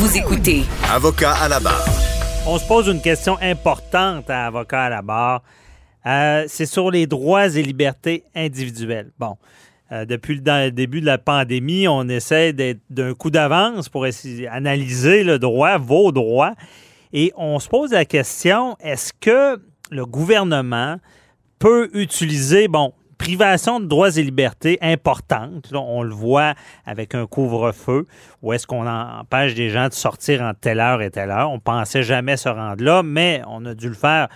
Vous écoutez Avocat à la barre. On se pose une question importante à Avocat à la barre. Euh, c'est sur les droits et libertés individuelles. Bon, euh, depuis le début de la pandémie, on essaie d'être d'un coup d'avance pour essayer d'analyser le droit, vos droits. Et on se pose la question, est-ce que le gouvernement peut utiliser, bon, privation de droits et libertés importante. on le voit avec un couvre-feu, où est-ce qu'on empêche des gens de sortir en telle heure et telle heure. On pensait jamais se rendre là, mais on a dû le faire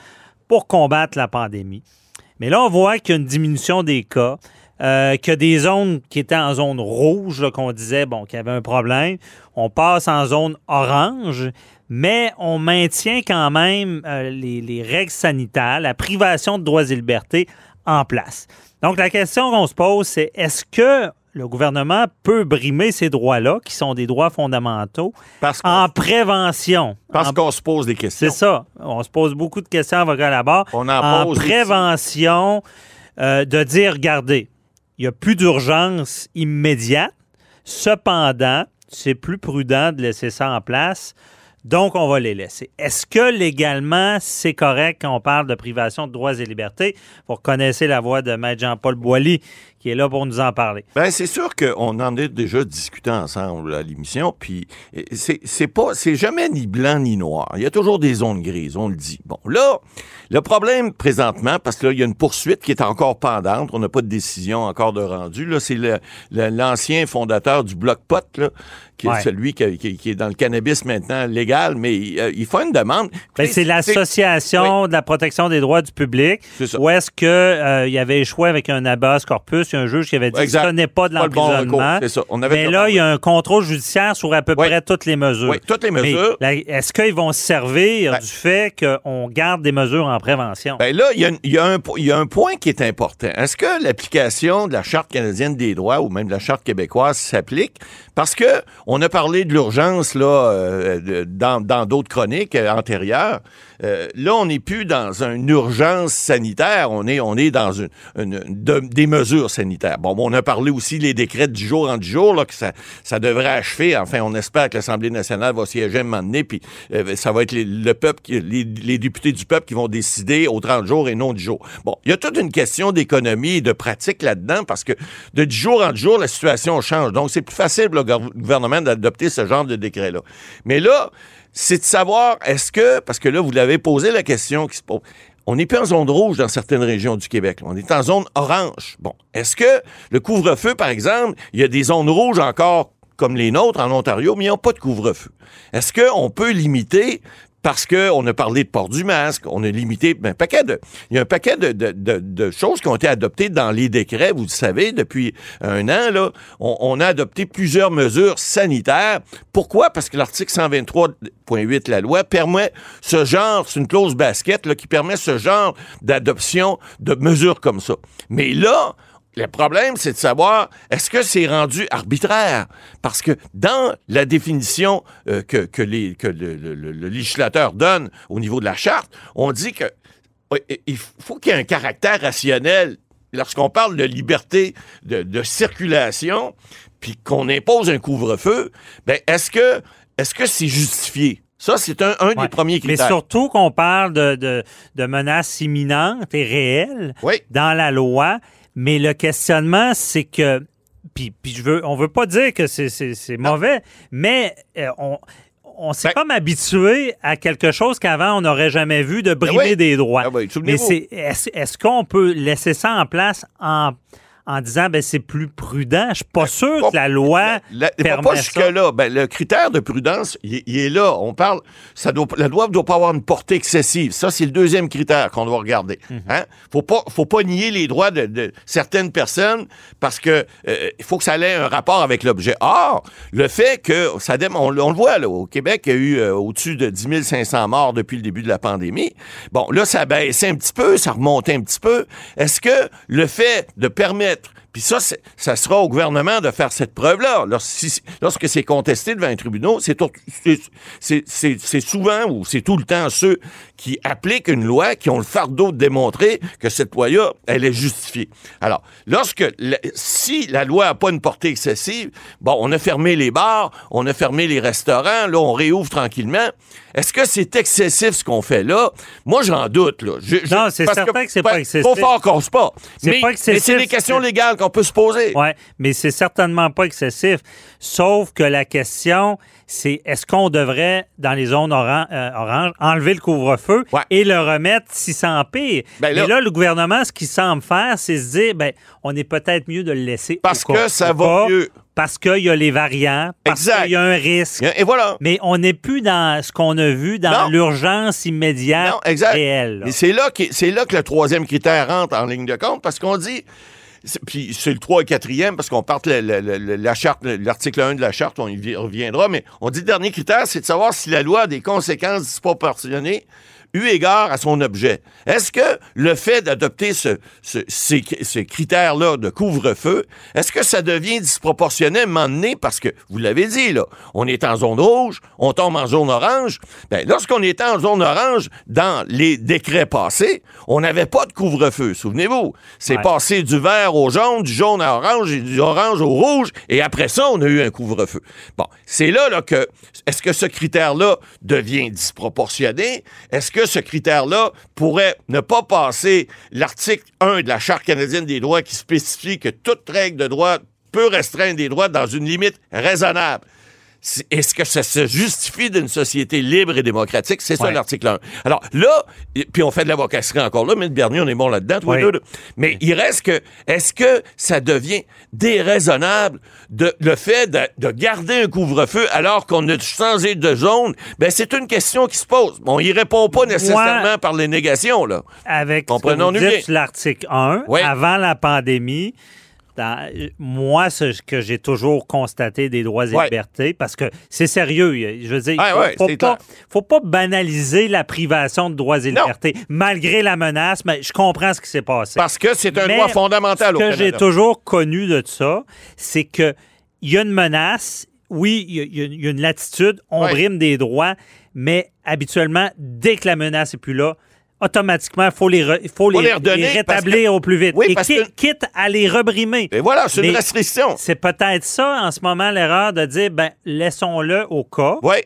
pour combattre la pandémie. Mais là, on voit qu'il y a une diminution des cas. Euh, a des zones qui étaient en zone rouge, qu'on disait bon, qu'il y avait un problème. On passe en zone orange, mais on maintient quand même euh, les, les, règles sanitaires, la privation de droits et libertés en place. Donc, la question qu'on se pose, c'est est-ce que le gouvernement peut brimer ces droits-là, qui sont des droits fondamentaux, en prévention? Parce qu'on se pose des questions. C'est ça. On se pose beaucoup de questions, avocat là-bas. On en, prévention, euh, de dire, regardez, il n'y a plus d'urgence immédiate. Cependant, c'est plus prudent de laisser ça en place donc, on va les laisser. Est-ce que légalement, c'est correct quand on parle de privation de droits et libertés? Vous reconnaissez la voix de Maître Jean-Paul Boilly qui est là pour nous en parler. Bien, c'est sûr qu'on en a déjà discuté ensemble à l'émission, puis c'est pas, c'est jamais ni blanc ni noir. Il y a toujours des zones grises, on le dit. Bon, là, le problème présentement, parce que là, il y a une poursuite qui est encore pendante, on n'a pas de décision encore de rendu, là, c'est l'ancien fondateur du Bloc Pot, là, qui est celui qui, est dans le cannabis maintenant légal, mais il, euh, il fait une demande. Ben, c'est l'Association de la protection des droits du public. Où est-ce qu'il euh, y avait échoué avec un habeas corpus, un juge qui avait dit que ce n'est pas de l'emprisonnement. mais là, il y a un contrôle judiciaire sur à peu près toutes les mesures. Oui, toutes les mesures. Est-ce qu'ils vont se servir ben du fait qu'on garde des mesures en prévention? Ben là, il y, a, un, point qui est important. Est-ce que l'application de la Charte canadienne des droits ou même de la Charte québécoise s'applique? Parce que on a parlé de l'urgence là euh, dans d'autres chroniques euh, antérieures. Euh, là, on n'est plus dans une urgence sanitaire, on est, on est dans une, des mesures sanitaires. Bon, on a parlé aussi des décrets du jour en du jour, là, que ça, devrait achever. Enfin, on espère que l'Assemblée nationale va siéger un moment donné, puis euh, ça va être le peuple, les, députés du peuple qui vont décider au 30 jours et non du jour. Bon, il y a toute une question d'économie et de pratique là-dedans, parce que de du jour en jour, la situation change. Donc, c'est plus facile le gouvernement d'adopter ce genre de décret-là. Mais là, c'est de savoir, est-ce que, parce que là, vous l'avez posé la question qui se pose, on n'est plus en zone rouge dans certaines régions du Québec. On est en zone orange. Bon, est-ce que le couvre-feu, par exemple, il y a des zones rouges encore comme les nôtres en Ontario, mais ils n'ont pas de couvre-feu? Est-ce qu'on peut limiter parce qu'on a parlé de port du masque, on a limité ben, un paquet de. Il y a un paquet de, de, de, choses qui ont été adoptées dans les décrets, vous le savez, depuis un an, là. On, a adopté plusieurs mesures sanitaires. Pourquoi? Parce que l'article 123.8 de la loi permet ce genre, c'est une clause basket là, qui permet ce genre d'adoption de mesures comme ça. Mais là, le problème, c'est de savoir, est-ce que c'est rendu arbitraire? Parce que dans la définition euh, que, que, les, que le, législateur donne au niveau de la charte, on dit que il faut qu'il y ait un caractère rationnel. Lorsqu'on parle de liberté de, circulation, puis qu'on impose un couvre-feu, ben est-ce que est-ce que c'est justifié? Ça, c'est un, des premiers critères. Mais surtout qu'on parle de, de, de, menaces imminentes et réelles dans la loi. Mais le questionnement, c'est que puis, puis je veux, on veut pas dire que c'est mauvais, mais euh, on, on s'est ben comme habitué à quelque chose qu'avant on n'aurait jamais vu de ben brimer des droits. Ah mais c'est est-ce qu'on peut laisser ça en place en en disant ben c'est plus prudent. Je suis pas sûr pas- que la loi La- permet pas ça. jusque-là. Ben, le critère de prudence, il, il est là. On parle, ça doit, la loi ne doit pas avoir une portée excessive. Ça, c'est le deuxième critère qu'on doit regarder. Mhm. Hein? Faut pas, faut pas nier les droits de, de certaines personnes parce que euh, il faut que ça ait un rapport avec l'objet. Or, le fait que ça on, on le voit là, au Québec, il y a eu euh, au-dessus de 10 500 morts depuis le début de la pandémie. Bon, là, ça a baissé un petit peu, ça remontait un petit peu. Est-ce que le fait de permettre puis ça, c'est- ça sera au gouvernement de faire cette preuve-là. Lorsque c'est contesté devant un tribunal, c'est c'est- c'est- c'est c'est souvent ou c'est tout le temps ceux qui appliquent une loi qui ont le fardeau de démontrer que cette loi-là, elle est justifiée. Alors, lorsque si la loi n'a pas une portée excessive, bon, on a fermé les bars, on a fermé les restaurants, là, on réouvre tranquillement. Est-ce que c'est excessif ce qu'on fait là? Moi, j'en doute. Là. Je- Non, c'est certain que c'est ben, pas excessif. Trop fort cause pas. C'est Mais, pas mais excessif, c'est des questions c'est- légales qu'on peut se poser. Oui, mais c'est certainement pas excessif. Sauf que la question, c'est est-ce qu'on devrait, dans les zones oran- euh, oranges, enlever le couvre-feu Ouais. et le remettre si ça empire? Ben là- le gouvernement, ce qu'il semble faire, c'est se dire, ben, on est peut-être mieux de le laisser. Parce que ça va mieux. Parce qu'il y a les variants, parce qu'il y a un risque. Et voilà. Mais on n'est plus dans ce qu'on a vu dans l'urgence immédiate Non, exact. réelle. Et c'est là, que- c'est là que le troisième critère rentre en ligne de compte parce qu'on dit. Puis c'est le 3 et 4e parce qu'on parte la, la- charte, l'article 1 de la charte, on y vi- reviendra, mais on dit le dernier critère, c'est de savoir si la loi a des conséquences disproportionnées eu égard à son objet. Est-ce que le fait d'adopter ce- ce- ces, ces critères-là de couvre-feu, est-ce que ça devient disproportionné à un moment donné? Parce que, vous l'avez dit, là, on est en zone rouge, on tombe en zone orange. Ben, lorsqu'on était en zone orange, dans les décrets passés, on n'avait pas de couvre-feu, souvenez-vous. C'est Ouais. passé du vert au jaune, du jaune à orange et du orange au rouge, et après ça, on a eu un couvre-feu. Bon, c'est là, là que, est-ce que ce critère-là devient disproportionné? Est-ce que ce critère-là pourrait ne pas passer l'article 1 de la Charte canadienne des droits qui spécifie que toute règle de droit peut restreindre des droits dans une limite raisonnable? Est-ce que ça se justifie d'une société libre et démocratique? C'est ça l'article 1. Alors là, puis on fait de l'avocasserie encore là, mais Bernier, on est bon là-dedans, Oui. deux. Mais il reste que, est-ce que ça devient déraisonnable de, le fait de, de garder un couvre-feu alors qu'on a changé de zone? Ben, c'est une question qui se pose. On y répond pas nécessairement par les négations, là. avec l'article 1, Oui. avant la pandémie, dans- moi, ce que j'ai toujours constaté des droits et Ouais. libertés, parce que c'est sérieux, je veux dire, faut, ouais, faut pas, clair. faut pas banaliser la privation de droits et Non. libertés, malgré la menace, mais je comprends ce qui s'est passé. Parce que c'est un Mais droit fondamental Ce que j'ai toujours connu de ça, c'est que il y a une menace, oui, il y a- y une latitude, on Ouais. brime des droits, mais habituellement, dès que la menace est plus là, automatiquement, il faut les, re- faut les, les redonner les parce rétablir au plus vite. Oui, Et parce qui- que- quitte à les rebrimer. Et voilà, c'est une restriction. C'est peut-être ça, en ce moment, l'erreur de dire, ben, laissons-le au cas. Oui.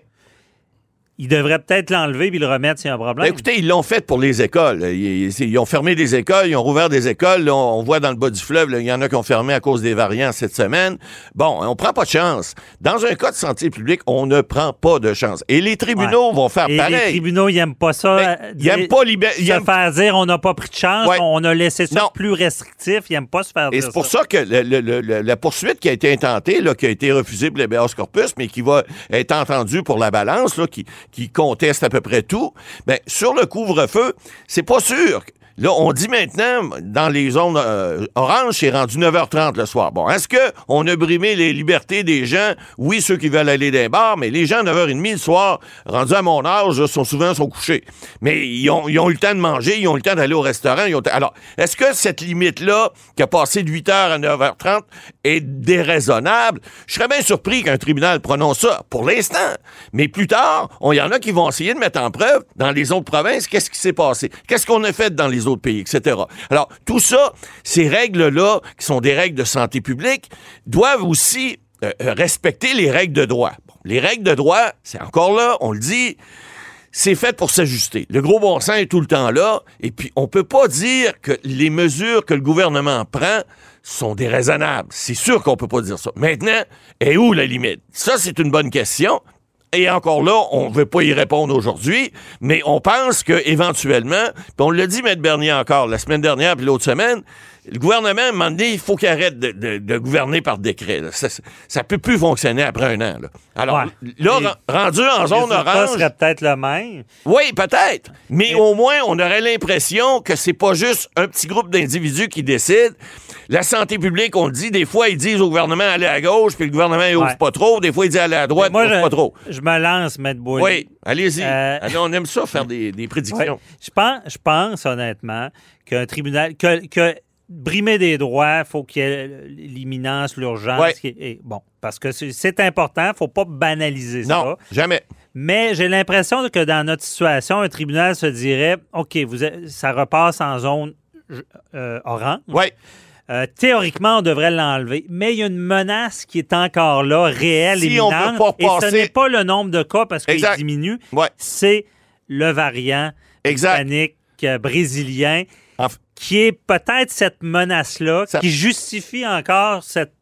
Il devrait peut-être l'enlever puis le remettre s'il y a un problème. Ben, écoutez, ils l'ont fait pour les écoles. Ils, ils- ils ont fermé des écoles, ils ont rouvert des écoles. Là, on, voit dans le bas du fleuve, là, il y en a qui ont fermé à cause des variants cette semaine. Bon, on prend pas de chance. Dans un cas de santé publique, on ne prend pas de chance. Et les tribunaux Ouais. vont faire Et les pareil. tribunaux, ils n'aiment pas ça. Ben, ils aiment dire- pas libérer. se faire dire on n'a pas pris de chance, Ouais. on a laissé ça Non. plus restrictif, ils n'aiment pas se faire Et dire c'est pour ça que le- le- le- le- la poursuite qui a été intentée, là, qui a été refusée pour l'habeas corpus, mais qui va être entendue pour la balance, là, qui, qui conteste à peu près tout, ben, sur le couvre-feu, c'est pas sûr. Là, on dit maintenant, dans les zones euh, oranges, c'est rendu 9h30 le soir. Bon, est-ce qu'on a brimé les libertés des gens? Oui, ceux qui veulent aller dans les bars, mais les gens, 9h30 le soir, rendus à mon âge, sont souvent sont couchés. Mais ils ont, eu le temps de manger, ils ont eu le temps d'aller au restaurant. ils Alors, est-ce que cette limite-là, qui a passé de 8h à 9h30, est déraisonnable? Je serais bien surpris qu'un tribunal prononce ça pour l'instant. Mais plus tard, il y en a qui vont essayer de mettre en preuve dans les autres provinces qu'est-ce qui s'est passé, qu'est-ce qu'on a fait dans les pays, etc. Alors, tout ça, ces règles-là, qui sont des règles de santé publique, doivent aussi euh, euh, respecter les règles de droit. Les règles de droit, c'est encore là, on le dit, c'est fait pour s'ajuster. Le gros bon sens est tout le temps là. Et puis, on peut pas dire que les mesures que le gouvernement prend sont déraisonnables. C'est sûr qu'on peut pas dire ça. Maintenant, est où la limite? Ça, c'est une bonne question. Et encore là, on ne veut pas y répondre aujourd'hui, mais on pense que éventuellement, puis on l'a dit, Maître Bernier encore, la semaine dernière puis l'autre semaine, le gouvernement, à un moment donné, il faut qu'il arrête de, de- de gouverner par décret. là. Ça, ça peut plus fonctionner après un an. là. Alors, Ouais. là, Et- rendu en zone orange, serait peut-être le même. oui, peut-être. Mais au moins, on aurait l'impression que c'est pas juste un petit groupe d'individus qui décident. La santé publique, on le dit, des fois, ils disent au gouvernement aller à gauche, puis le gouvernement, il ouvre pas trop. Des fois, il dit aller à droite, Moi, il ouvre je, pas trop. je me lance, Maître Boily. Oui, allez-y. Euh, Allez, on aime ça, faire des, des Ouais. prédictions. Je pense, je pense honnêtement qu'un tribunal, que, que brimer des droits, faut qu'il y ait l'imminence, l'urgence. Ouais. et bon, parce que c'est- important, faut pas banaliser Non, ça. jamais. Mais j'ai l'impression que dans notre situation, un tribunal se dirait, OK, vous êtes- ça repasse en zone euh, orange. Oui, Euh, théoriquement, on devrait l'enlever, mais il y a une menace qui est encore là, réelle, Si on éminente, peut pas et ce n'est pas le nombre de cas parce qu'il diminue, Ouais. c'est le variant exact. hispanique euh, brésilien qui est peut-être cette menace-là Ça- qui justifie encore cette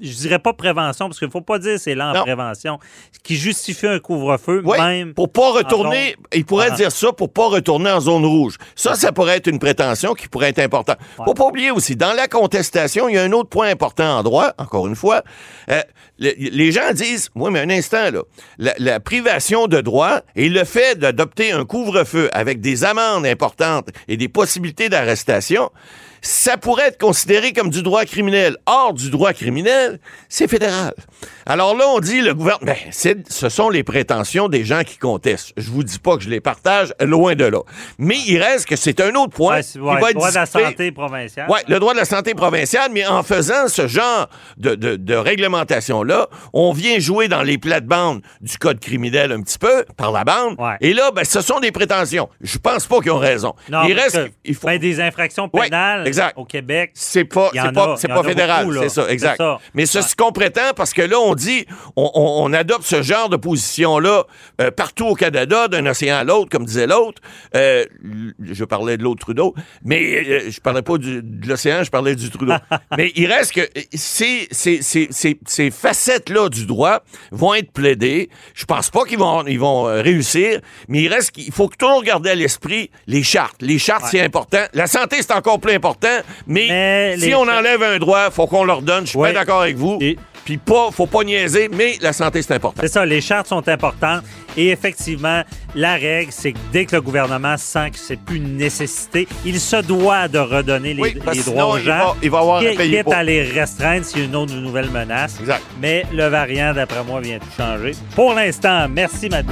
je dirais pas prévention, parce qu'il faut pas dire c'est là en Non. prévention, qui justifie un couvre-feu, Oui, même. pour pas retourner, zone- il pourrait Ah. dire ça pour pas retourner en zone rouge. Ça, ça pourrait être une prétention qui pourrait être importante. Faut pas oublier aussi, dans la contestation, il y a un autre point important en droit, encore une fois. Euh, le- les gens disent, oui, mais un instant, là, la, la privation de droit et le fait d'adopter un couvre-feu avec des amendes importantes et des possibilités d'arrestation, ça pourrait être considéré comme du droit criminel. Or, du droit criminel, c'est fédéral. Alors là, on dit le gouvernement, ben, ce sont les prétentions des gens qui contestent. Je vous dis pas que je les partage, loin de là. Mais il reste que c'est un autre point Ouais, c'est- qui ouais, va être droit de la santé provinciale. Oui, le droit de la santé provinciale, mais en faisant ce genre de, de, de réglementation-là, on vient jouer dans les plates-bandes du code criminel un petit peu, par la bande. Ouais. Et là, ben, ce sont des prétentions. Je pense pas qu'ils ont raison. Non, il reste que, il faut. ben, des infractions pénales exact. au Québec. C'est pas, c'est pas, c'est pas fédéral, c'est ça, exact. ça. Mais c'est Ouais. ce qu'on prétend parce que là, on dit, on, on- on adopte ce genre de position-là euh, partout au Canada, d'un océan à l'autre, comme disait l'autre. Euh, je parlais de l'autre Trudeau, mais euh, je parlais pas du- de l'océan, je parlais du Trudeau. mais il reste que ces, ces, ces, ces, ces facettes-là du droit vont être plaidées. Je pense pas qu'ils vont, ils vont euh, réussir, mais il reste qu'il faut toujours garder à l'esprit les chartes. Les chartes, c'est important. La santé, c'est encore plus important, mais, Mais si les on enlève un droit, faut qu'on leur donne. Je suis Ouais. bien d'accord avec vous. Et- Puis pas, faut pas niaiser, mais la santé, c'est important. C'est ça, les chartes sont importantes. Et effectivement, la règle, c'est que dès que le gouvernement sent que c'est plus une nécessité, il se doit de redonner les, Oui, parce les que droits aux sinon, il gens. va- il va avoir à quitte- payer quitte pour. à les restreindre s'il y a une autre nouvelle menace. Exact. Mais le variant, d'après moi, vient tout changer. Pour l'instant, merci, Matt.